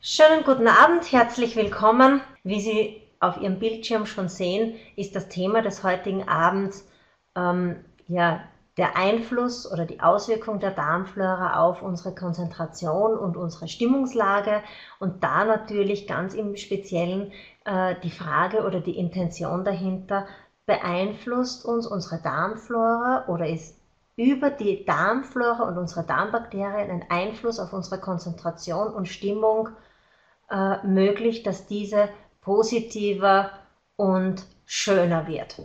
Schönen guten Abend, herzlich willkommen. Wie Sie auf Ihrem Bildschirm schon sehen, ist das Thema des heutigen Abends ähm, ja, der Einfluss oder die Auswirkung der Darmflora auf unsere Konzentration und unsere Stimmungslage und da natürlich ganz im Speziellen äh, die Frage oder die Intention dahinter, beeinflusst uns unsere Darmflora oder ist über die Darmflora und unsere Darmbakterien einen Einfluss auf unsere Konzentration und Stimmung äh, möglich, dass diese positiver und schöner wird.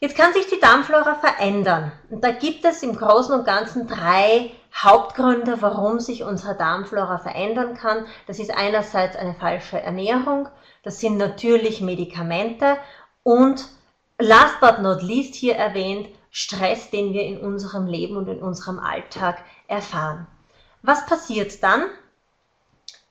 Jetzt kann sich die Darmflora verändern. Und da gibt es im Großen und Ganzen drei Hauptgründe, warum sich unsere Darmflora verändern kann. Das ist einerseits eine falsche Ernährung, das sind natürlich Medikamente und last but not least hier erwähnt, Stress, den wir in unserem Leben und in unserem Alltag erfahren. Was passiert dann?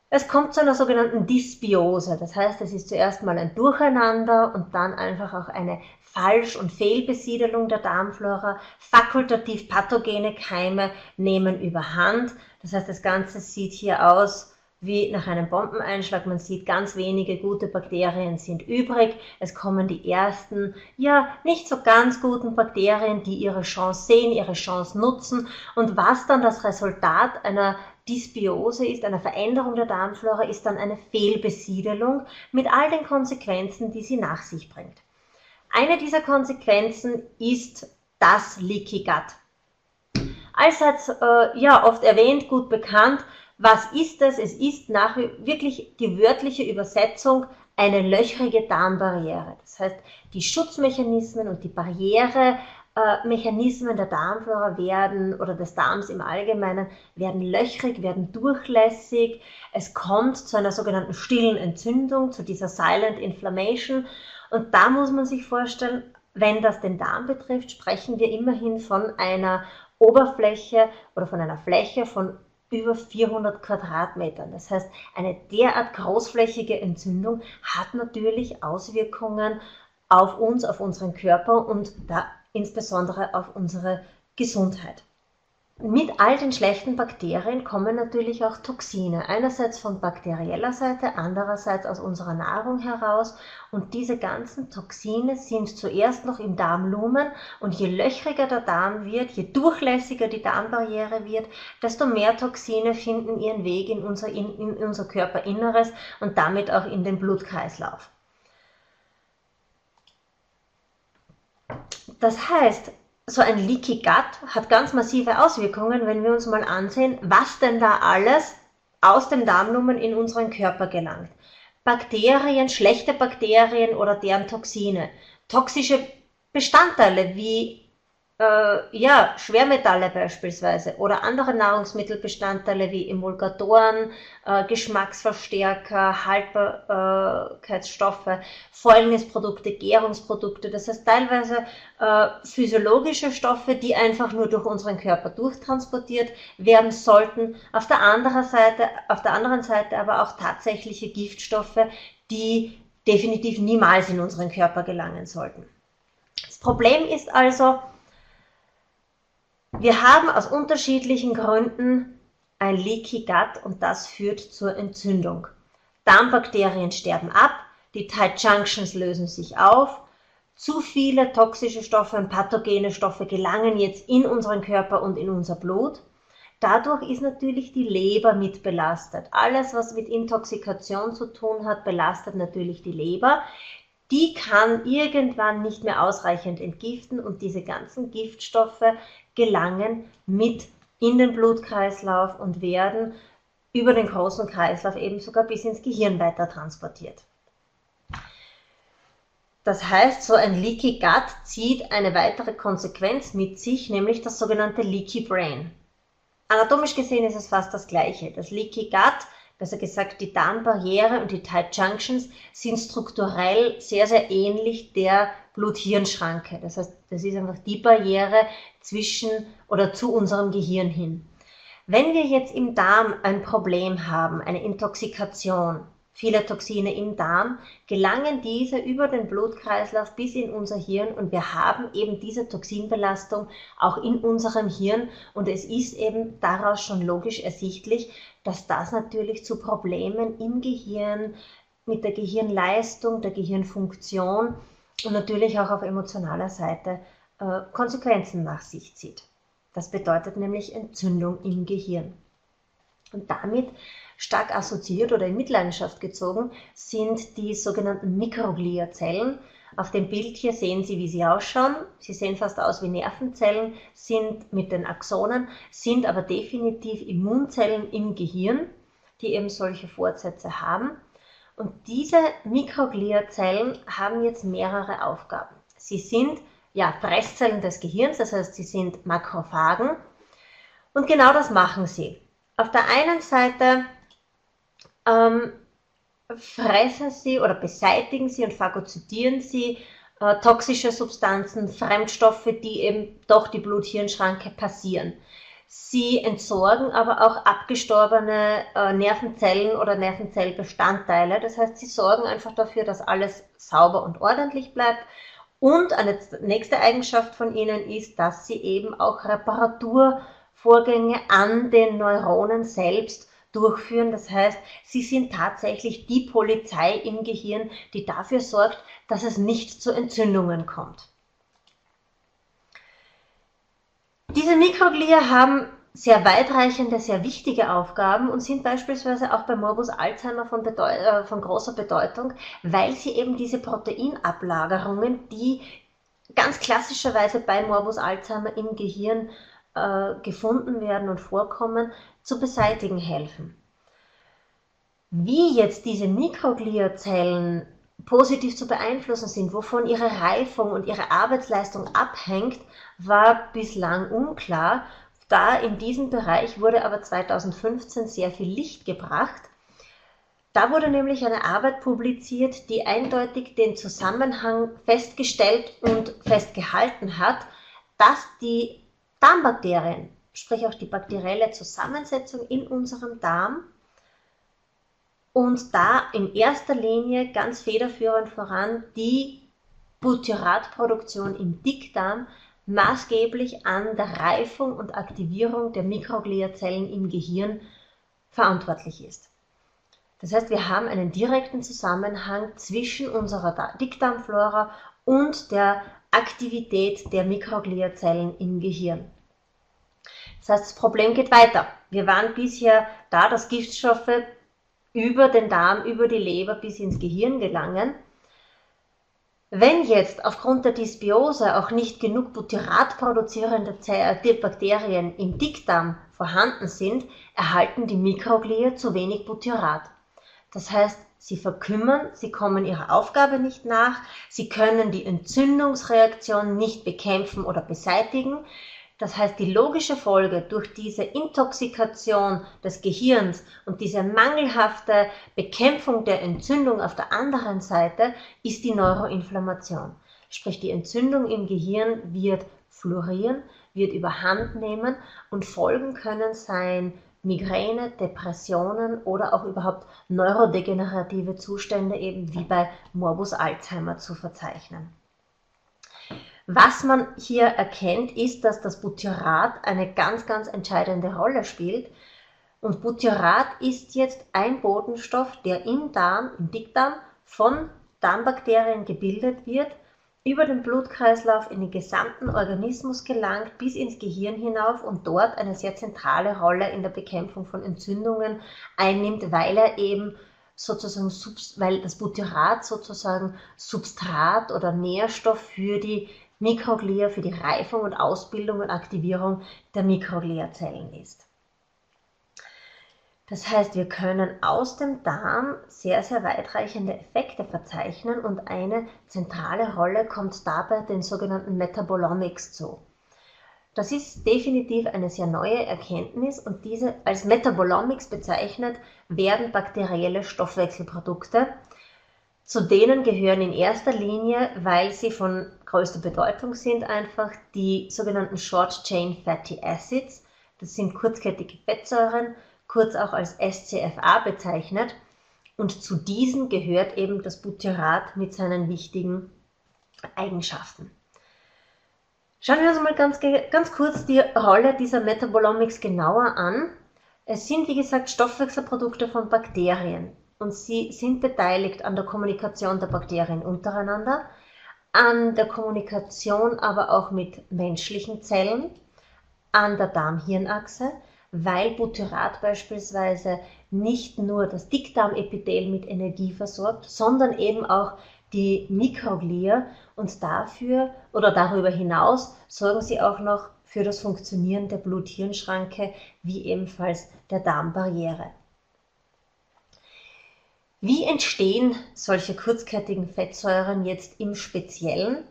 Es kommt zu einer sogenannten Dysbiose. Das heißt, es ist zuerst mal ein Durcheinander und dann einfach auch eine Falsch- und Fehlbesiedelung der Darmflora. Fakultativ pathogene Keime nehmen überhand. Das heißt, das Ganze sieht hier aus wie nach einem Bombeneinschlag. Man sieht, ganz wenige gute Bakterien sind übrig. Es kommen die ersten, ja, nicht so ganz guten Bakterien, die ihre Chance sehen, ihre Chance nutzen. Und was dann das Resultat einer Dysbiose ist, einer Veränderung der Darmflora, ist dann eine Fehlbesiedelung mit all den Konsequenzen, die sie nach sich bringt. Eine dieser Konsequenzen ist das Leaky Gut. Allseits äh, ja oft erwähnt, gut bekannt, was ist es? Es ist nach, wirklich die wörtliche Übersetzung eine löchrige Darmbarriere. Das heißt, die Schutzmechanismen und die Barrieremechanismen der Darmflora werden oder des Darms im Allgemeinen werden löchrig, werden durchlässig. Es kommt zu einer sogenannten stillen Entzündung, zu dieser Silent Inflammation. Und da muss man sich vorstellen, wenn das den Darm betrifft, sprechen wir immerhin von einer Oberfläche oder von einer Fläche von über 400 Quadratmetern. Das heißt, eine derart großflächige Entzündung hat natürlich Auswirkungen auf uns, auf unseren Körper und da insbesondere auf unsere Gesundheit. Mit all den schlechten Bakterien kommen natürlich auch Toxine. Einerseits von bakterieller Seite, andererseits aus unserer Nahrung heraus. Und diese ganzen Toxine sind zuerst noch im Darmlumen. Und je löchriger der Darm wird, je durchlässiger die Darmbarriere wird, desto mehr Toxine finden ihren Weg in unser, in, in unser Körperinneres und damit auch in den Blutkreislauf. Das heißt, so ein Leaky Gut hat ganz massive Auswirkungen, wenn wir uns mal ansehen, was denn da alles aus dem Darmlumen in unseren Körper gelangt. Bakterien, schlechte Bakterien oder deren Toxine, toxische Bestandteile wie äh, ja, Schwermetalle beispielsweise oder andere Nahrungsmittelbestandteile wie Emulgatoren, äh, Geschmacksverstärker, Haltbarkeitsstoffe, Fäulnisprodukte, Gärungsprodukte, das heißt teilweise äh, physiologische Stoffe, die einfach nur durch unseren Körper durchtransportiert werden sollten. Auf der anderen Seite, auf der anderen Seite aber auch tatsächliche Giftstoffe, die definitiv niemals in unseren Körper gelangen sollten. Das Problem ist also, wir haben aus unterschiedlichen Gründen ein Leaky Gut und das führt zur Entzündung. Darmbakterien sterben ab, die Tight Junctions lösen sich auf, zu viele toxische Stoffe und pathogene Stoffe gelangen jetzt in unseren Körper und in unser Blut. Dadurch ist natürlich die Leber mit belastet. Alles, was mit Intoxikation zu tun hat, belastet natürlich die Leber. Die kann irgendwann nicht mehr ausreichend entgiften und diese ganzen Giftstoffe gelangen mit in den Blutkreislauf und werden über den großen Kreislauf eben sogar bis ins Gehirn weiter transportiert. Das heißt, so ein Leaky Gut zieht eine weitere Konsequenz mit sich, nämlich das sogenannte Leaky Brain. Anatomisch gesehen ist es fast das gleiche. Das Leaky Gut, besser gesagt die Darmbarriere und die Tight Junctions, sind strukturell sehr, sehr ähnlich der Blut-Hirn-Schranke. Das heißt, das ist einfach die Barriere zwischen oder zu unserem Gehirn hin. Wenn wir jetzt im Darm ein Problem haben, eine Intoxikation, viele Toxine im Darm, gelangen diese über den Blutkreislauf bis in unser Hirn und wir haben eben diese Toxinbelastung auch in unserem Hirn und es ist eben daraus schon logisch ersichtlich, dass das natürlich zu Problemen im Gehirn, mit der Gehirnleistung, der Gehirnfunktion und natürlich auch auf emotionaler Seite äh, Konsequenzen nach sich zieht. Das bedeutet nämlich Entzündung im Gehirn. Und damit stark assoziiert oder in Mitleidenschaft gezogen sind die sogenannten Mikrogliazellen. Auf dem Bild hier sehen Sie, wie sie ausschauen. Sie sehen fast aus wie Nervenzellen, sind mit den Axonen, sind aber definitiv Immunzellen im Gehirn, die eben solche Fortsätze haben. Und diese Mikrogliazellen haben jetzt mehrere Aufgaben. Sie sind ja Fresszellen des Gehirns, das heißt, sie sind Makrophagen. Und genau das machen sie. Auf der einen Seite ähm, fressen sie oder beseitigen sie und phagozytieren sie äh, toxische Substanzen, Fremdstoffe, die eben doch die Blut-Hirn-Schranke passieren. Sie entsorgen aber auch abgestorbene äh, Nervenzellen oder Nervenzellbestandteile. Das heißt, sie sorgen einfach dafür, dass alles sauber und ordentlich bleibt. Und eine nächste Eigenschaft von ihnen ist, dass sie eben auch Reparaturvorgänge an den Neuronen selbst durchführen. Das heißt, sie sind tatsächlich die Polizei im Gehirn, die dafür sorgt, dass es nicht zu Entzündungen kommt. Diese Mikroglia haben sehr weitreichende, sehr wichtige Aufgaben und sind beispielsweise auch bei Morbus Alzheimer von, äh, von, großer Bedeutung, weil sie eben diese Proteinablagerungen, die ganz klassischerweise bei Morbus Alzheimer im Gehirn äh, gefunden werden und vorkommen, zu beseitigen helfen. Wie jetzt diese Mikrogliazellen positiv zu beeinflussen sind, wovon ihre Reifung und ihre Arbeitsleistung abhängt, war bislang unklar. Da in diesem Bereich wurde aber 2015 sehr viel Licht gebracht. Da wurde nämlich eine Arbeit publiziert, die eindeutig den Zusammenhang festgestellt und festgehalten hat, dass die Darmbakterien sprich auch die bakterielle Zusammensetzung in unserem Darm und da in erster Linie ganz federführend voran die Butyratproduktion im Dickdarm maßgeblich an der Reifung und Aktivierung der Mikrogliazellen im Gehirn verantwortlich ist. Das heißt, wir haben einen direkten Zusammenhang zwischen unserer Dickdarmflora und der Aktivität der Mikrogliazellen im Gehirn. Das heißt, das Problem geht weiter. Wir waren bisher da, dass Giftstoffe über den Darm, über die Leber bis ins Gehirn gelangen. Wenn jetzt aufgrund der Dysbiose auch nicht genug Butyrat produzierende äh, Bakterien im Dickdarm vorhanden sind, erhalten die Mikroglia zu wenig Butyrat. Das heißt, sie verkümmern, sie kommen ihrer Aufgabe nicht nach, sie können die Entzündungsreaktion nicht bekämpfen oder beseitigen, das heißt, die logische Folge durch diese Intoxikation des Gehirns und diese mangelhafte Bekämpfung der Entzündung auf der anderen Seite ist die Neuroinflammation. Sprich, die Entzündung im Gehirn wird florieren, wird überhand nehmen und Folgen können sein Migräne, Depressionen oder auch überhaupt neurodegenerative Zustände eben wie bei Morbus Alzheimer zu verzeichnen. Was man hier erkennt, ist, dass das Butyrat eine ganz, ganz entscheidende Rolle spielt. Und Butyrat ist jetzt ein Botenstoff, der im Darm, im Dickdarm von Darmbakterien gebildet wird, über den Blutkreislauf in den gesamten Organismus gelangt, bis ins Gehirn hinauf und dort eine sehr zentrale Rolle in der Bekämpfung von Entzündungen einnimmt, weil er eben sozusagen, weil das Butyrat sozusagen Substrat oder Nährstoff für die Mikroglia für die Reifung und Ausbildung und Aktivierung der Mikrogliazellen ist. Das heißt, wir können aus dem Darm sehr, sehr weitreichende Effekte verzeichnen und eine zentrale Rolle kommt dabei den sogenannten Metabolomics zu. Das ist definitiv eine sehr neue Erkenntnis und diese als Metabolomics bezeichnet werden bakterielle Stoffwechselprodukte, zu denen gehören in erster Linie, weil sie von größter Bedeutung sind, einfach die sogenannten Short Chain Fatty Acids. Das sind kurzkettige Fettsäuren, kurz auch als SCFA bezeichnet. Und zu diesen gehört eben das Butyrat mit seinen wichtigen Eigenschaften. Schauen wir uns mal ganz, ganz kurz die Rolle dieser Metabolomics genauer an. Es sind, wie gesagt, Stoffwechselprodukte von Bakterien und sie sind beteiligt an der Kommunikation der Bakterien untereinander, an der Kommunikation aber auch mit menschlichen Zellen, an der Darm-Hirn-Achse, weil Butyrat beispielsweise nicht nur das Dickdarmepithel mit Energie versorgt, sondern eben auch die Mikroglia und dafür oder darüber hinaus sorgen sie auch noch für das Funktionieren der Blut-Hirn-Schranke wie ebenfalls der Darmbarriere. Wie entstehen solche kurzkettigen Fettsäuren jetzt im Speziellen?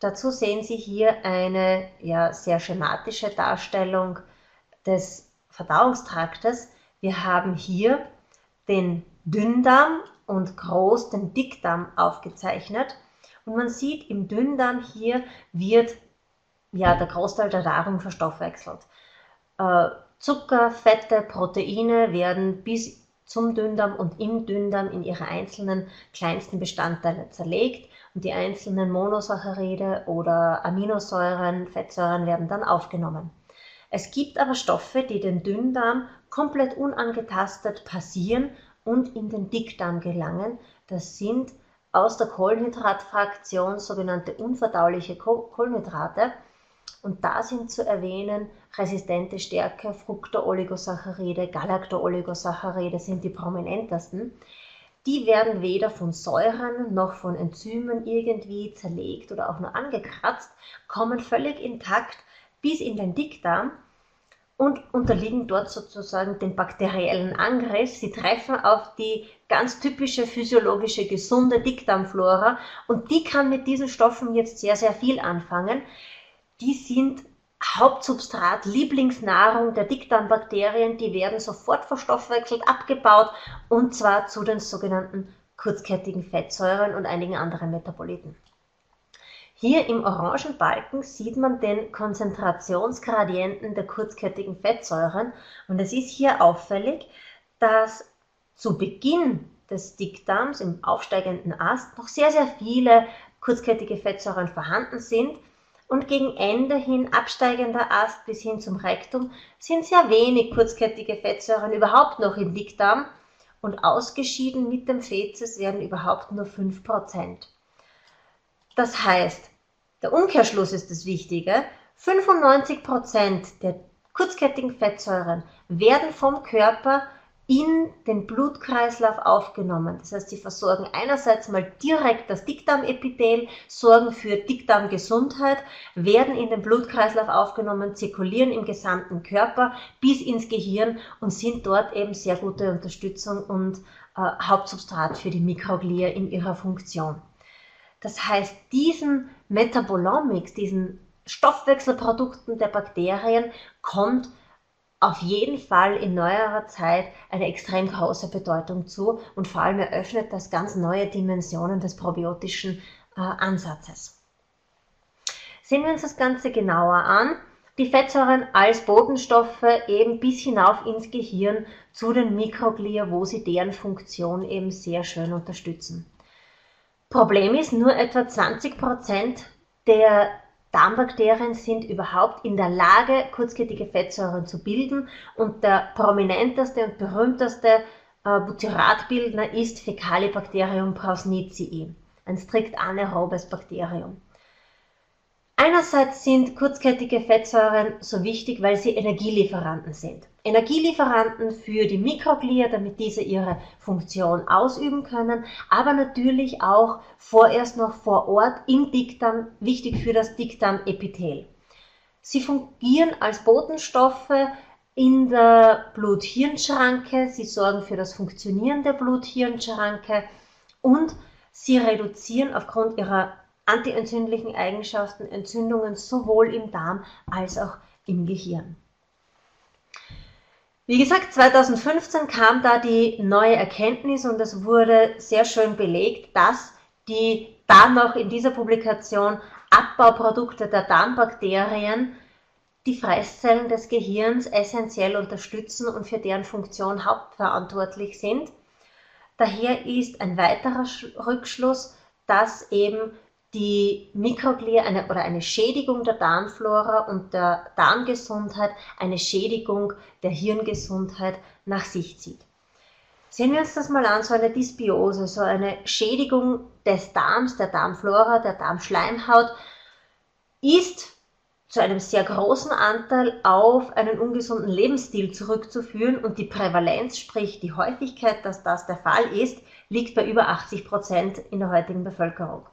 Dazu sehen Sie hier eine ja, sehr schematische Darstellung des Verdauungstraktes. Wir haben hier den Dünndarm und groß den Dickdarm aufgezeichnet. Und man sieht im Dünndarm hier wird ja, der Großteil der Nahrung verstoffwechselt. Äh, Zucker, Fette, Proteine werden bis zum Dünndarm und im Dünndarm in ihre einzelnen kleinsten Bestandteile zerlegt und die einzelnen Monosaccharide oder Aminosäuren, Fettsäuren werden dann aufgenommen. Es gibt aber Stoffe, die den Dünndarm komplett unangetastet passieren und in den Dickdarm gelangen. Das sind aus der Kohlenhydratfraktion sogenannte unverdauliche Kohlenhydrate. Und da sind zu erwähnen resistente Stärke, Fructooligosacharide, Galactooligosacharide sind die prominentesten. Die werden weder von Säuren noch von Enzymen irgendwie zerlegt oder auch nur angekratzt, kommen völlig intakt bis in den Dickdarm und unterliegen dort sozusagen dem bakteriellen Angriff. Sie treffen auf die ganz typische physiologische gesunde Dickdarmflora und die kann mit diesen Stoffen jetzt sehr, sehr viel anfangen die sind Hauptsubstrat, Lieblingsnahrung der Dickdarmbakterien, die werden sofort verstoffwechselt, abgebaut und zwar zu den sogenannten kurzkettigen Fettsäuren und einigen anderen Metaboliten. Hier im orangen Balken sieht man den Konzentrationsgradienten der kurzkettigen Fettsäuren. Und es ist hier auffällig, dass zu Beginn des Dickdarms im aufsteigenden Ast noch sehr, sehr viele kurzkettige Fettsäuren vorhanden sind. Und gegen Ende hin absteigender Ast bis hin zum Rektum sind sehr wenig kurzkettige Fettsäuren überhaupt noch im Dickdarm. Und ausgeschieden mit dem Fezes werden überhaupt nur 5%. Das heißt, der Umkehrschluss ist das Wichtige, 95% der kurzkettigen Fettsäuren werden vom Körper in den Blutkreislauf aufgenommen. Das heißt, sie versorgen einerseits mal direkt das Dickdarmepithel, sorgen für Dickdarmgesundheit, werden in den Blutkreislauf aufgenommen, zirkulieren im gesamten Körper bis ins Gehirn und sind dort eben sehr gute Unterstützung und äh, Hauptsubstrat für die Mikroglia in ihrer Funktion. Das heißt, diesen Metabolomics, diesen Stoffwechselprodukten der Bakterien kommt auf jeden Fall in neuerer Zeit eine extrem große Bedeutung zu und vor allem eröffnet das ganz neue Dimensionen des probiotischen äh, Ansatzes. Sehen wir uns das Ganze genauer an. Die Fettsäuren als Botenstoffe eben bis hinauf ins Gehirn zu den Mikroglia, wo sie deren Funktion eben sehr schön unterstützen. Problem ist, nur etwa 20 Prozent der Darmbakterien sind überhaupt in der Lage, kurzkettige Fettsäuren zu bilden und der prominenteste und berühmteste äh, Butyratbildner ist Fecalibacterium prausnitzii, ein strikt anaerobes Bakterium. Einerseits sind kurzkettige Fettsäuren so wichtig, weil sie Energielieferanten sind. Energielieferanten für die Mikroglia, damit diese ihre Funktion ausüben können, aber natürlich auch vorerst noch vor Ort im Dickdarm, wichtig für das Dickdarmepithel. Sie fungieren als Botenstoffe in der Blut-Hirn-Schranke, sie sorgen für das Funktionieren der Blut-Hirn-Schranke und sie reduzieren aufgrund ihrer antientzündlichen Eigenschaften Entzündungen sowohl im Darm als auch im Gehirn. Wie gesagt, 2015 kam da die neue Erkenntnis und es wurde sehr schön belegt, dass die da noch in dieser Publikation Abbauprodukte der Darmbakterien die Fresszellen des Gehirns essentiell unterstützen und für deren Funktion hauptverantwortlich sind. Daher ist ein weiterer Rückschluss, dass eben die Mikroglia eine, oder eine Schädigung der Darmflora und der Darmgesundheit eine Schädigung der Hirngesundheit nach sich zieht. Sehen wir uns das mal an, so eine Dysbiose, so eine Schädigung des Darms, der Darmflora, der Darmschleimhaut, ist zu einem sehr großen Anteil auf einen ungesunden Lebensstil zurückzuführen und die Prävalenz, sprich die Häufigkeit, dass das der Fall ist, liegt bei über 80 Prozent in der heutigen Bevölkerung.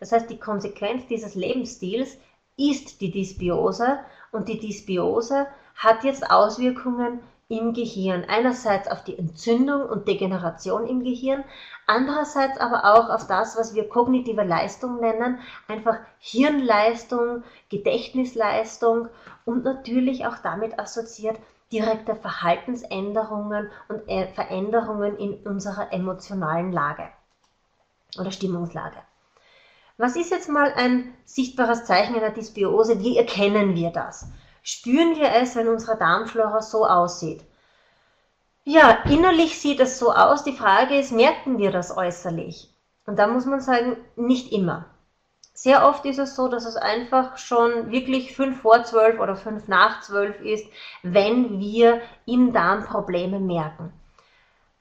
Das heißt, die Konsequenz dieses Lebensstils ist die Dysbiose und die Dysbiose hat jetzt Auswirkungen im Gehirn. Einerseits auf die Entzündung und Degeneration im Gehirn, andererseits aber auch auf das, was wir kognitive Leistung nennen, einfach Hirnleistung, Gedächtnisleistung und natürlich auch damit assoziiert direkte Verhaltensänderungen und äh, Veränderungen in unserer emotionalen Lage oder Stimmungslage. Was ist jetzt mal ein sichtbares Zeichen einer Dysbiose? Wie erkennen wir das? spüren wir es, wenn unsere Darmflora so aussieht. Ja, innerlich sieht es so aus. Die Frage ist, merken wir das äußerlich? Und da muss man sagen, nicht immer. Sehr oft ist es so, dass es einfach schon wirklich fünf vor zwölf oder fünf nach zwölf ist, wenn wir im Darm Probleme merken.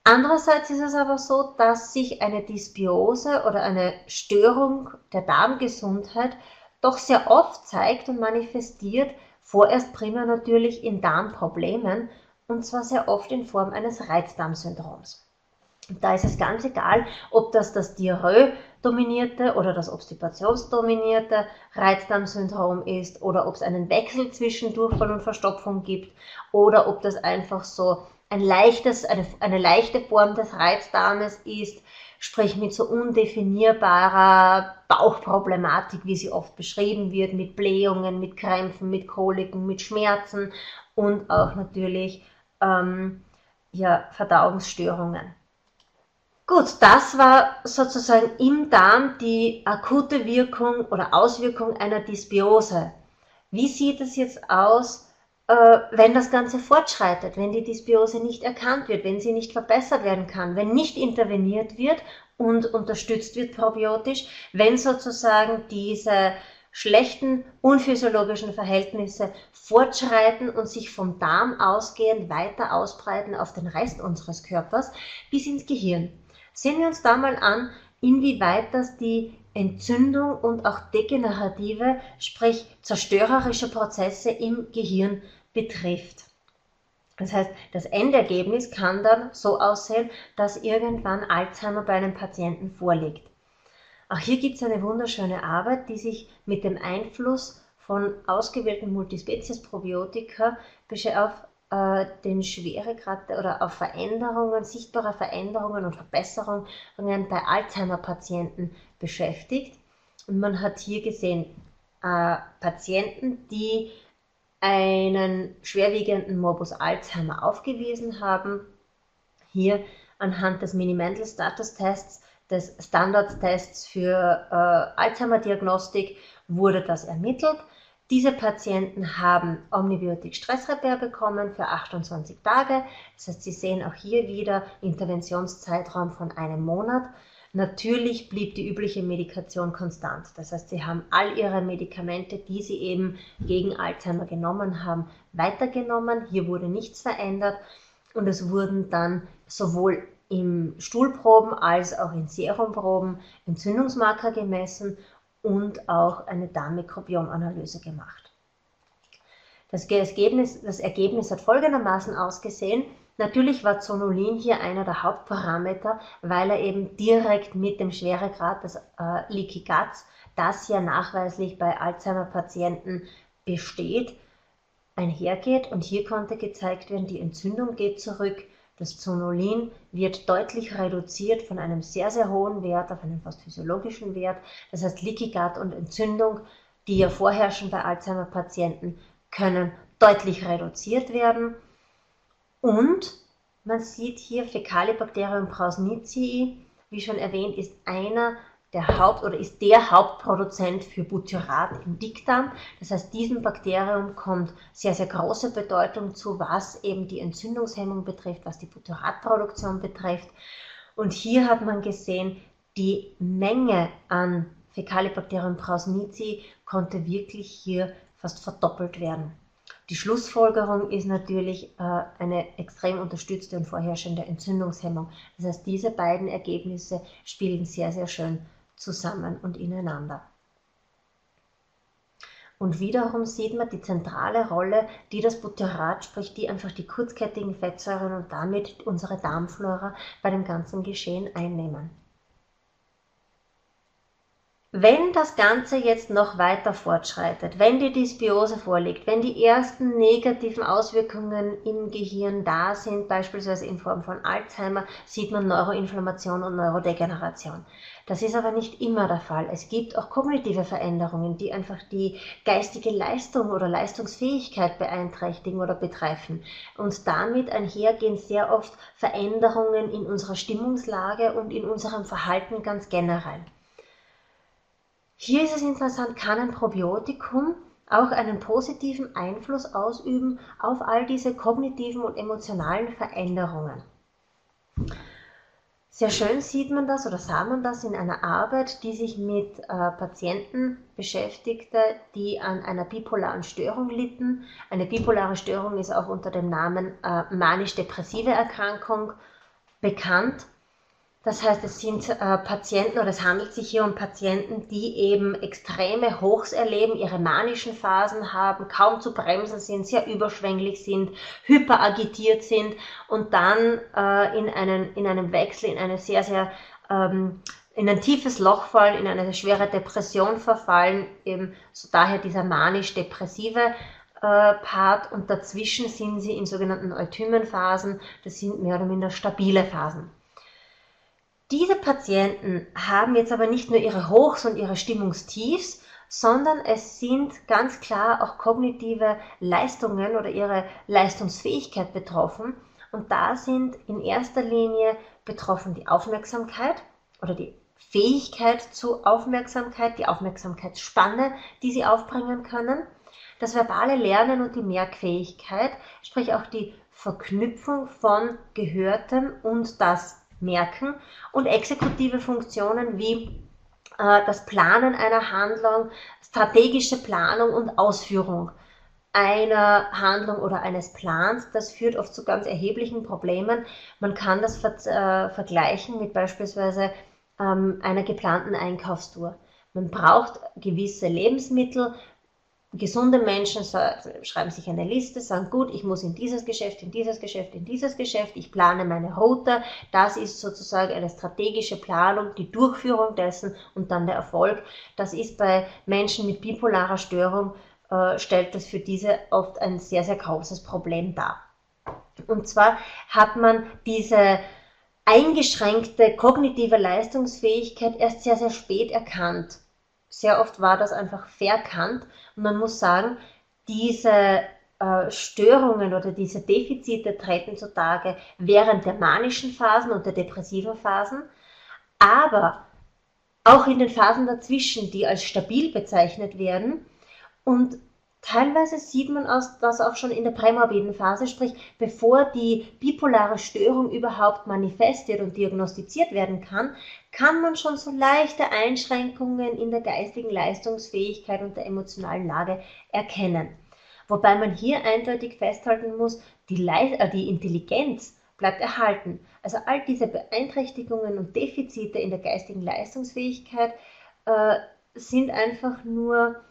Andererseits ist es aber so, dass sich eine Dysbiose oder eine Störung der Darmgesundheit doch sehr oft zeigt und manifestiert, Vorerst primär natürlich in Darmproblemen und zwar sehr oft in Form eines Reizdarmsyndroms. Da ist es ganz egal, ob das das Diarrhoe-dominierte oder das obstipationsdominierte Reizdarmsyndrom ist oder ob es einen Wechsel zwischen Durchfall und Verstopfung gibt oder ob das einfach so ein leichtes, eine, eine leichte Form des Reizdarmes ist, sprich mit so undefinierbarer Bauchproblematik, wie sie oft beschrieben wird, mit Blähungen, mit Krämpfen, mit Koliken, mit Schmerzen und auch natürlich ähm, ja, Verdauungsstörungen. Gut, das war sozusagen im Darm die akute Wirkung oder Auswirkung einer Dysbiose. Wie sieht es jetzt aus, wenn das Ganze fortschreitet, wenn die Dysbiose nicht erkannt wird, wenn sie nicht verbessert werden kann, wenn nicht interveniert wird und unterstützt wird probiotisch, wenn sozusagen diese schlechten, unphysiologischen Verhältnisse fortschreiten und sich vom Darm ausgehend weiter ausbreiten auf den Rest unseres Körpers bis ins Gehirn. Sehen wir uns da mal an, inwieweit das die Entzündung und auch degenerative, sprich zerstörerische Prozesse im Gehirn betrifft. Das heißt, das Endergebnis kann dann so aussehen, dass irgendwann Alzheimer bei einem Patienten vorliegt. Auch hier gibt es eine wunderschöne Arbeit, die sich mit dem Einfluss von ausgewählten Multispezies-Probiotika auf äh, den Schweregrad oder auf Veränderungen, sichtbare Veränderungen und Verbesserungen bei Alzheimer-Patienten beschäftigt. Und man hat hier gesehen, äh, Patienten, die einen schwerwiegenden Morbus Alzheimer aufgewiesen haben. Hier anhand des Minimental Status Tests, des Standardtests für äh, Alzheimer-Diagnostik, wurde das ermittelt. Diese Patienten haben Omnibiotik Stressrepair bekommen für 28 Tage. Das heißt, Sie sehen auch hier wieder Interventionszeitraum von einem Monat. Natürlich blieb die übliche Medikation konstant. Das heißt, sie haben all ihre Medikamente, die sie eben gegen Alzheimer genommen haben, weitergenommen. Hier wurde nichts verändert und es wurden dann sowohl im Stuhlproben als auch in Serumproben Entzündungsmarker gemessen und auch eine Darmmikrobiomanalyse gemacht. Das Ergebnis, das Ergebnis hat folgendermaßen ausgesehen. Natürlich war Zonulin hier einer der Hauptparameter, weil er eben direkt mit dem Schweregrad des äh, Leaky Guts, das ja nachweislich bei Alzheimer-Patienten besteht, einhergeht. Und hier konnte gezeigt werden, die Entzündung geht zurück, das Zonulin wird deutlich reduziert von einem sehr, sehr hohen Wert auf einen fast physiologischen Wert. Das heißt, Leaky Gut und Entzündung, die ja vorherrschen bei Alzheimer-Patienten, können deutlich reduziert werden. Und man sieht hier Fecalibacterium prausnitzii, wie schon erwähnt, ist einer der Haupt- oder ist der Hauptproduzent für Butyrat im Dickdarm. Das heißt, diesem Bakterium kommt sehr, sehr große Bedeutung zu, was eben die Entzündungshemmung betrifft, was die Butyratproduktion betrifft. Und hier hat man gesehen, die Menge an Fäkalibacterium prausnitzii konnte wirklich hier fast verdoppelt werden. Die Schlussfolgerung ist natürlich äh, eine extrem unterstützte und vorherrschende Entzündungshemmung. Das heißt, diese beiden Ergebnisse spielen sehr, sehr schön zusammen und ineinander. Und wiederum sieht man die zentrale Rolle, die das Butyrat, sprich die einfach die kurzkettigen Fettsäuren und damit unsere Darmflora bei dem ganzen Geschehen einnehmen. Wenn das Ganze jetzt noch weiter fortschreitet, wenn die Dysbiose vorliegt, wenn die ersten negativen Auswirkungen im Gehirn da sind, beispielsweise in Form von Alzheimer, sieht man Neuroinflammation und Neurodegeneration. Das ist aber nicht immer der Fall. Es gibt auch kognitive Veränderungen, die einfach die geistige Leistung oder Leistungsfähigkeit beeinträchtigen oder betreffen. Und damit einhergehen sehr oft Veränderungen in unserer Stimmungslage und in unserem Verhalten ganz generell. Hier ist es interessant, kann ein Probiotikum auch einen positiven Einfluss ausüben auf all diese kognitiven und emotionalen Veränderungen. Sehr schön sieht man das oder sah man das in einer Arbeit, die sich mit äh, Patienten beschäftigte, die an einer bipolaren Störung litten. Eine bipolare Störung ist auch unter dem Namen äh, manisch-depressive Erkrankung bekannt. Das heißt, es sind äh, Patienten oder es handelt sich hier um Patienten, die eben extreme Hochs erleben, ihre manischen Phasen haben, kaum zu bremsen sind, sehr überschwänglich sind, hyperagitiert sind und dann äh, in, einen, in einem Wechsel, in eine sehr, sehr ähm, in ein tiefes Loch fallen, in eine schwere Depression verfallen, eben so daher dieser manisch-depressive äh, Part und dazwischen sind sie in sogenannten Eutymenphasen, das sind mehr oder minder stabile Phasen. Diese Patienten haben jetzt aber nicht nur ihre Hochs und ihre Stimmungstiefs, sondern es sind ganz klar auch kognitive Leistungen oder ihre Leistungsfähigkeit betroffen. Und da sind in erster Linie betroffen die Aufmerksamkeit oder die Fähigkeit zu Aufmerksamkeit, die Aufmerksamkeitsspanne, die sie aufbringen können, das verbale Lernen und die Merkfähigkeit, sprich auch die Verknüpfung von Gehörtem und das merken und exekutive Funktionen wie äh, das Planen einer Handlung, strategische Planung und Ausführung einer Handlung oder eines Plans, das führt oft zu ganz erheblichen Problemen. Man kann das ver äh, vergleichen mit beispielsweise ähm, einer geplanten Einkaufstour. Man braucht gewisse Lebensmittel, Gesunde Menschen schreiben sich eine Liste, sagen, gut, ich muss in dieses Geschäft, in dieses Geschäft, in dieses Geschäft, ich plane meine Route. Das ist sozusagen eine strategische Planung, die Durchführung dessen und dann der Erfolg. Das ist bei Menschen mit bipolarer Störung, äh, stellt das für diese oft ein sehr, sehr großes Problem dar. Und zwar hat man diese eingeschränkte kognitive Leistungsfähigkeit erst sehr, sehr spät erkannt sehr oft war das einfach verkannt und man muss sagen, diese äh, Störungen oder diese Defizite treten zutage während der manischen Phasen und der depressiven Phasen, aber auch in den Phasen dazwischen, die als stabil bezeichnet werden. Und Teilweise sieht man das auch schon in der prämorbiden Phase, sprich bevor die bipolare Störung überhaupt manifestiert und diagnostiziert werden kann, kann man schon so leichte Einschränkungen in der geistigen Leistungsfähigkeit und der emotionalen Lage erkennen. Wobei man hier eindeutig festhalten muss, die, Le äh, die Intelligenz bleibt erhalten. Also all diese Beeinträchtigungen und Defizite in der geistigen Leistungsfähigkeit äh, sind einfach nur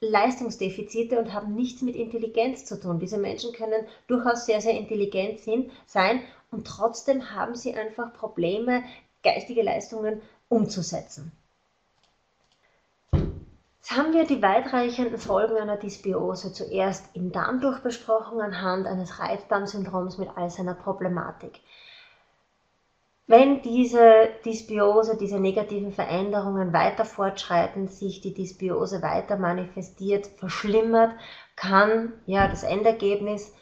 Leistungsdefizite und haben nichts mit Intelligenz zu tun. Diese Menschen können durchaus sehr, sehr intelligent sein und trotzdem haben sie einfach Probleme, geistige Leistungen umzusetzen. Jetzt haben wir die weitreichenden Folgen einer Dysbiose zuerst im Darm durchbesprochen anhand eines Reizdarmsyndroms mit all seiner Problematik. Wenn diese Dysbiose, diese negativen Veränderungen weiter fortschreiten, sich die Dysbiose weiter manifestiert, verschlimmert, kann ja das Endergebnis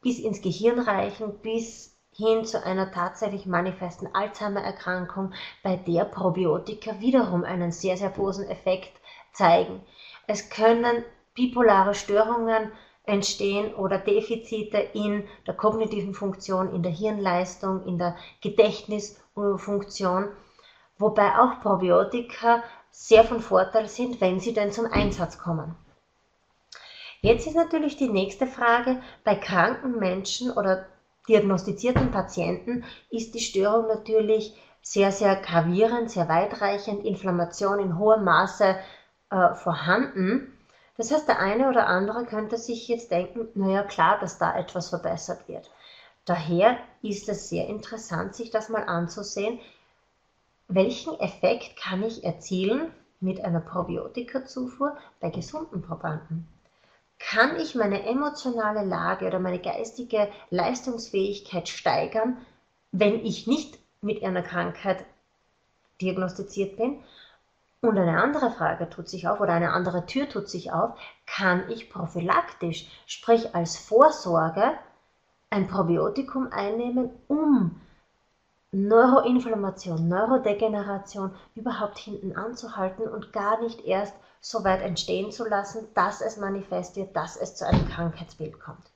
bis ins Gehirn reichen, bis hin zu einer tatsächlich manifesten Alzheimer-Erkrankung, bei der Probiotika wiederum einen sehr, sehr großen Effekt zeigen. Es können bipolare Störungen entstehen oder Defizite in der kognitiven Funktion, in der Hirnleistung, in der Gedächtnisfunktion, wobei auch Probiotika sehr von Vorteil sind, wenn sie denn zum Einsatz kommen. Jetzt ist natürlich die nächste Frage, bei kranken Menschen oder diagnostizierten Patienten ist die Störung natürlich sehr, sehr gravierend, sehr weitreichend, Inflammation in hohem Maße äh, vorhanden. Das heißt, der eine oder andere könnte sich jetzt denken, naja klar, dass da etwas verbessert wird. Daher ist es sehr interessant, sich das mal anzusehen, welchen Effekt kann ich erzielen mit einer Probiotikazufuhr bei gesunden Probanden? Kann ich meine emotionale Lage oder meine geistige Leistungsfähigkeit steigern, wenn ich nicht mit einer Krankheit diagnostiziert bin? Und eine andere Frage tut sich auf oder eine andere Tür tut sich auf, kann ich prophylaktisch, sprich als Vorsorge, ein Probiotikum einnehmen, um Neuroinflammation, Neurodegeneration überhaupt hinten anzuhalten und gar nicht erst so weit entstehen zu lassen, dass es manifestiert, dass es zu einem Krankheitsbild kommt.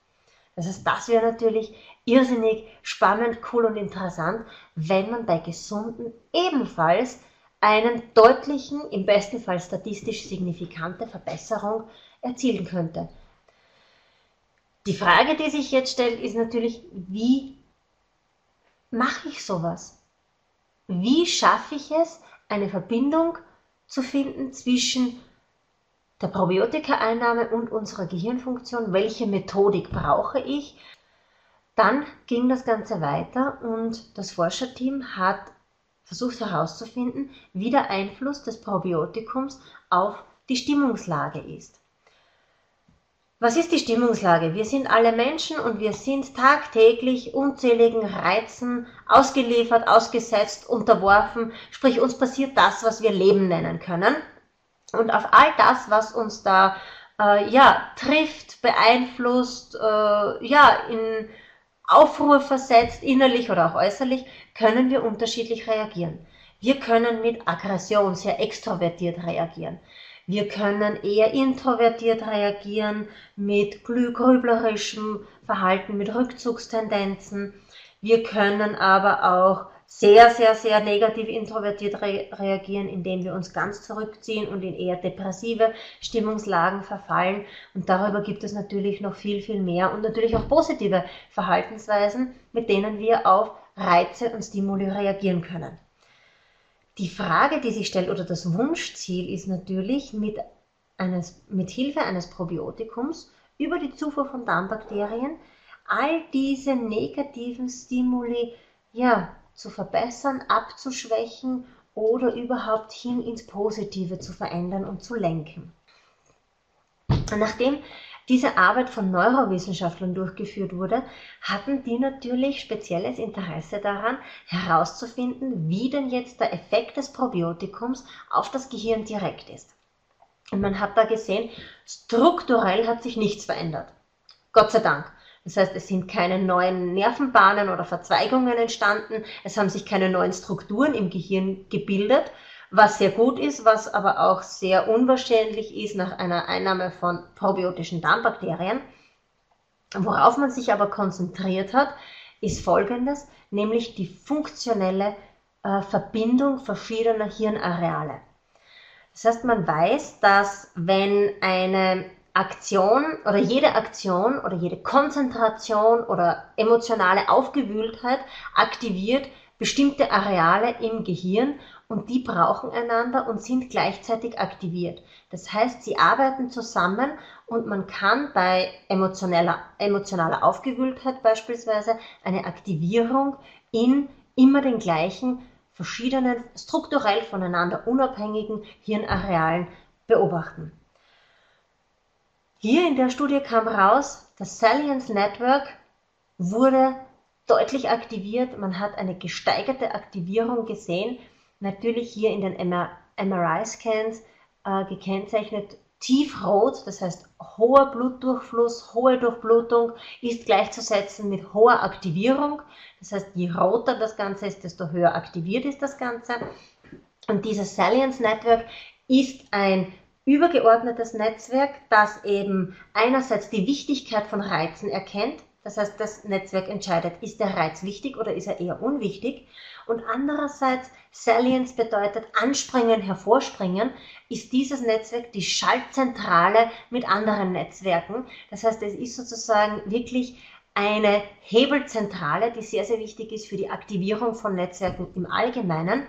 Das heißt, das wäre natürlich irrsinnig spannend, cool und interessant, wenn man bei Gesunden ebenfalls einen deutlichen, im besten Fall statistisch signifikante Verbesserung erzielen könnte. Die Frage, die sich jetzt stellt, ist natürlich, wie mache ich sowas? Wie schaffe ich es, eine Verbindung zu finden zwischen der Probiotika-Einnahme und unserer Gehirnfunktion? Welche Methodik brauche ich? Dann ging das Ganze weiter und das Forscherteam hat versucht herauszufinden, wie der Einfluss des Probiotikums auf die Stimmungslage ist. Was ist die Stimmungslage? Wir sind alle Menschen und wir sind tagtäglich unzähligen Reizen ausgeliefert, ausgesetzt, unterworfen. Sprich, uns passiert das, was wir Leben nennen können. Und auf all das, was uns da äh, ja, trifft, beeinflusst, äh, ja, in Aufruhr versetzt, innerlich oder auch äußerlich, können wir unterschiedlich reagieren. Wir können mit Aggression sehr extrovertiert reagieren. Wir können eher introvertiert reagieren mit grüblerischem Verhalten, mit Rückzugstendenzen. Wir können aber auch sehr, sehr, sehr negativ introvertiert re reagieren, indem wir uns ganz zurückziehen und in eher depressive Stimmungslagen verfallen. Und darüber gibt es natürlich noch viel, viel mehr und natürlich auch positive Verhaltensweisen, mit denen wir auf Reize und Stimuli reagieren können. Die Frage, die sich stellt, oder das Wunschziel ist natürlich, mit, eines, mit Hilfe eines Probiotikums über die Zufuhr von Darmbakterien all diese negativen Stimuli ja, zu verbessern, abzuschwächen oder überhaupt hin ins Positive zu verändern und zu lenken. Nachdem diese Arbeit von Neurowissenschaftlern durchgeführt wurde, hatten die natürlich spezielles Interesse daran, herauszufinden, wie denn jetzt der Effekt des Probiotikums auf das Gehirn direkt ist. Und man hat da gesehen, strukturell hat sich nichts verändert. Gott sei Dank. Das heißt, es sind keine neuen Nervenbahnen oder Verzweigungen entstanden, es haben sich keine neuen Strukturen im Gehirn gebildet, was sehr gut ist, was aber auch sehr unwahrscheinlich ist nach einer Einnahme von probiotischen Darmbakterien. Worauf man sich aber konzentriert hat, ist Folgendes, nämlich die funktionelle äh, Verbindung verschiedener Hirnareale. Das heißt, man weiß, dass wenn eine Aktion oder jede Aktion oder jede Konzentration oder emotionale Aufgewühltheit aktiviert bestimmte Areale im Gehirn und die brauchen einander und sind gleichzeitig aktiviert. Das heißt, sie arbeiten zusammen und man kann bei emotionaler, emotionaler Aufgewühltheit beispielsweise eine Aktivierung in immer den gleichen verschiedenen, strukturell voneinander unabhängigen Hirnarealen beobachten. Hier in der Studie kam raus, das Salience Network wurde deutlich aktiviert. Man hat eine gesteigerte Aktivierung gesehen natürlich hier in den MRI-Scans äh, gekennzeichnet tiefrot, das heißt hoher Blutdurchfluss, hohe Durchblutung ist gleichzusetzen mit hoher Aktivierung. Das heißt, je roter das Ganze ist, desto höher aktiviert ist das Ganze. Und dieses Salience Network ist ein übergeordnetes Netzwerk, das eben einerseits die Wichtigkeit von Reizen erkennt, das heißt, das Netzwerk entscheidet, ist der Reiz wichtig oder ist er eher unwichtig. Und andererseits, Salience bedeutet anspringen, hervorspringen, ist dieses Netzwerk die Schaltzentrale mit anderen Netzwerken. Das heißt, es ist sozusagen wirklich eine Hebelzentrale, die sehr, sehr wichtig ist für die Aktivierung von Netzwerken im Allgemeinen.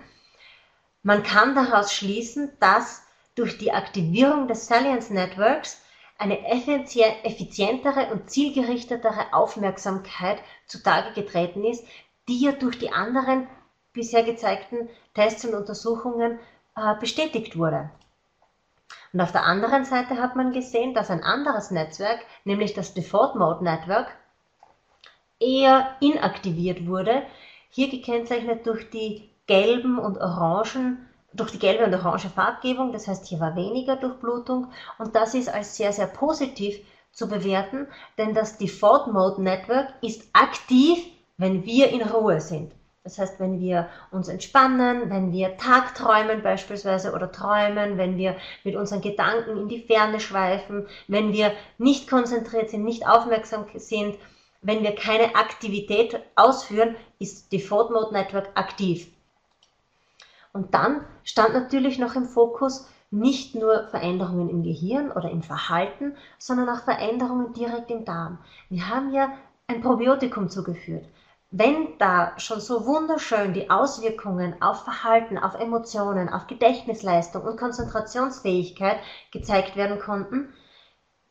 Man kann daraus schließen, dass durch die Aktivierung des Salience Networks eine effizientere und zielgerichtetere Aufmerksamkeit zutage getreten ist, die ja durch die anderen bisher gezeigten Tests und Untersuchungen äh, bestätigt wurde. Und auf der anderen Seite hat man gesehen, dass ein anderes Netzwerk, nämlich das Default Mode Network, eher inaktiviert wurde, hier gekennzeichnet durch die gelben und orangen durch die gelbe und orange Farbgebung, das heißt, hier war weniger Durchblutung und das ist als sehr, sehr positiv zu bewerten, denn das Default Mode Network ist aktiv, wenn wir in Ruhe sind. Das heißt, wenn wir uns entspannen, wenn wir Tagträumen beispielsweise oder träumen, wenn wir mit unseren Gedanken in die Ferne schweifen, wenn wir nicht konzentriert sind, nicht aufmerksam sind, wenn wir keine Aktivität ausführen, ist Default Mode Network aktiv. Und dann stand natürlich noch im Fokus nicht nur Veränderungen im Gehirn oder im Verhalten, sondern auch Veränderungen direkt im Darm. Wir haben ja ein Probiotikum zugeführt. Wenn da schon so wunderschön die Auswirkungen auf Verhalten, auf Emotionen, auf Gedächtnisleistung und Konzentrationsfähigkeit gezeigt werden konnten,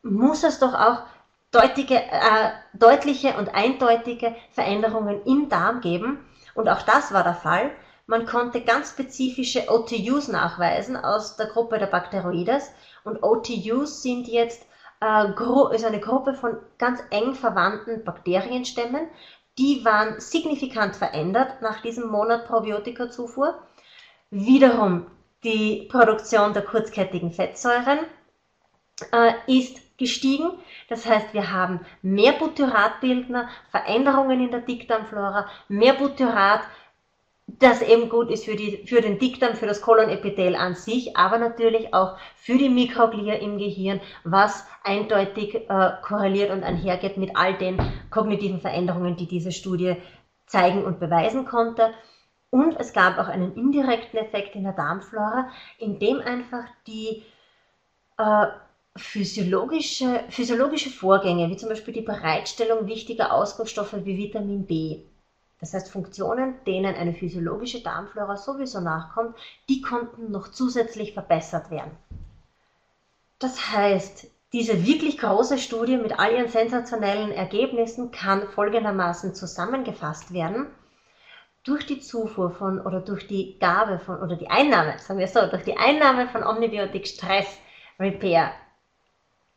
muss es doch auch deutliche, äh, deutliche und eindeutige Veränderungen im Darm geben. Und auch das war der Fall. Man konnte ganz spezifische OTUs nachweisen aus der Gruppe der Bacteroides und OTUs sind jetzt äh, ist eine Gruppe von ganz eng verwandten Bakterienstämmen. Die waren signifikant verändert nach diesem Monat Probiotika-Zufuhr. Wiederum die Produktion der kurzkettigen Fettsäuren äh, ist gestiegen. Das heißt, wir haben mehr Butyratbildner, Veränderungen in der Dickdarmflora, mehr Butyrat, das eben gut ist für, die, für den Dickdarm, für das Kolonepithel an sich, aber natürlich auch für die Mikroglia im Gehirn, was eindeutig äh, korreliert und einhergeht mit all den kognitiven Veränderungen, die diese Studie zeigen und beweisen konnte. Und es gab auch einen indirekten Effekt in der Darmflora, in dem einfach die äh, physiologische, physiologische Vorgänge, wie zum Beispiel die Bereitstellung wichtiger Ausgangsstoffe wie Vitamin B, das heißt, Funktionen, denen eine physiologische Darmflora sowieso nachkommt, die konnten noch zusätzlich verbessert werden. Das heißt, diese wirklich große Studie mit all ihren sensationellen Ergebnissen kann folgendermaßen zusammengefasst werden. Durch die Zufuhr von oder durch die Gabe von oder die Einnahme, sagen wir so, durch die Einnahme von Omnibiotik Stress Repair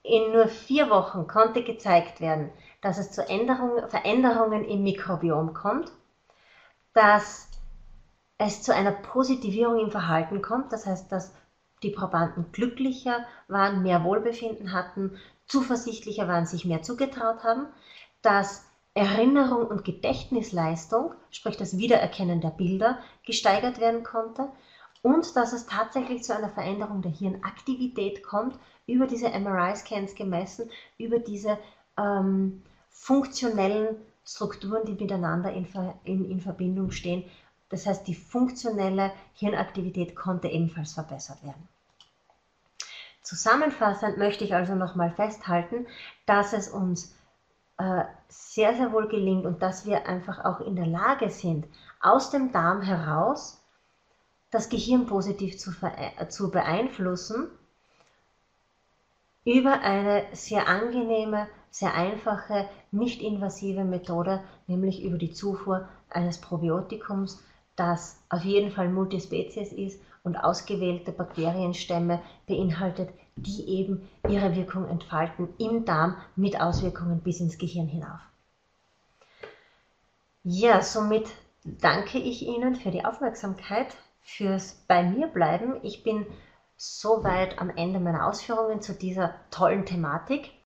in nur vier Wochen konnte gezeigt werden, dass es zu Veränderungen im Mikrobiom kommt, dass es zu einer Positivierung im Verhalten kommt, das heißt, dass die Probanden glücklicher waren, mehr Wohlbefinden hatten, zuversichtlicher waren, sich mehr zugetraut haben, dass Erinnerung und Gedächtnisleistung, sprich das Wiedererkennen der Bilder, gesteigert werden konnte und dass es tatsächlich zu einer Veränderung der Hirnaktivität kommt, über diese MRI-Scans gemessen, über diese ähm, funktionellen Strukturen, die miteinander in, in, in Verbindung stehen. Das heißt, die funktionelle Hirnaktivität konnte ebenfalls verbessert werden. Zusammenfassend möchte ich also nochmal festhalten, dass es uns äh, sehr, sehr wohl gelingt und dass wir einfach auch in der Lage sind, aus dem Darm heraus das Gehirn positiv zu, zu beeinflussen über eine sehr angenehme, sehr einfache, nicht invasive Methode, nämlich über die Zufuhr eines Probiotikums, das auf jeden Fall Multispezies ist und ausgewählte Bakterienstämme beinhaltet, die eben ihre Wirkung entfalten im Darm mit Auswirkungen bis ins Gehirn hinauf. Ja, somit danke ich Ihnen für die Aufmerksamkeit, fürs bei mir bleiben. Ich bin soweit am Ende meiner Ausführungen zu dieser tollen Thematik.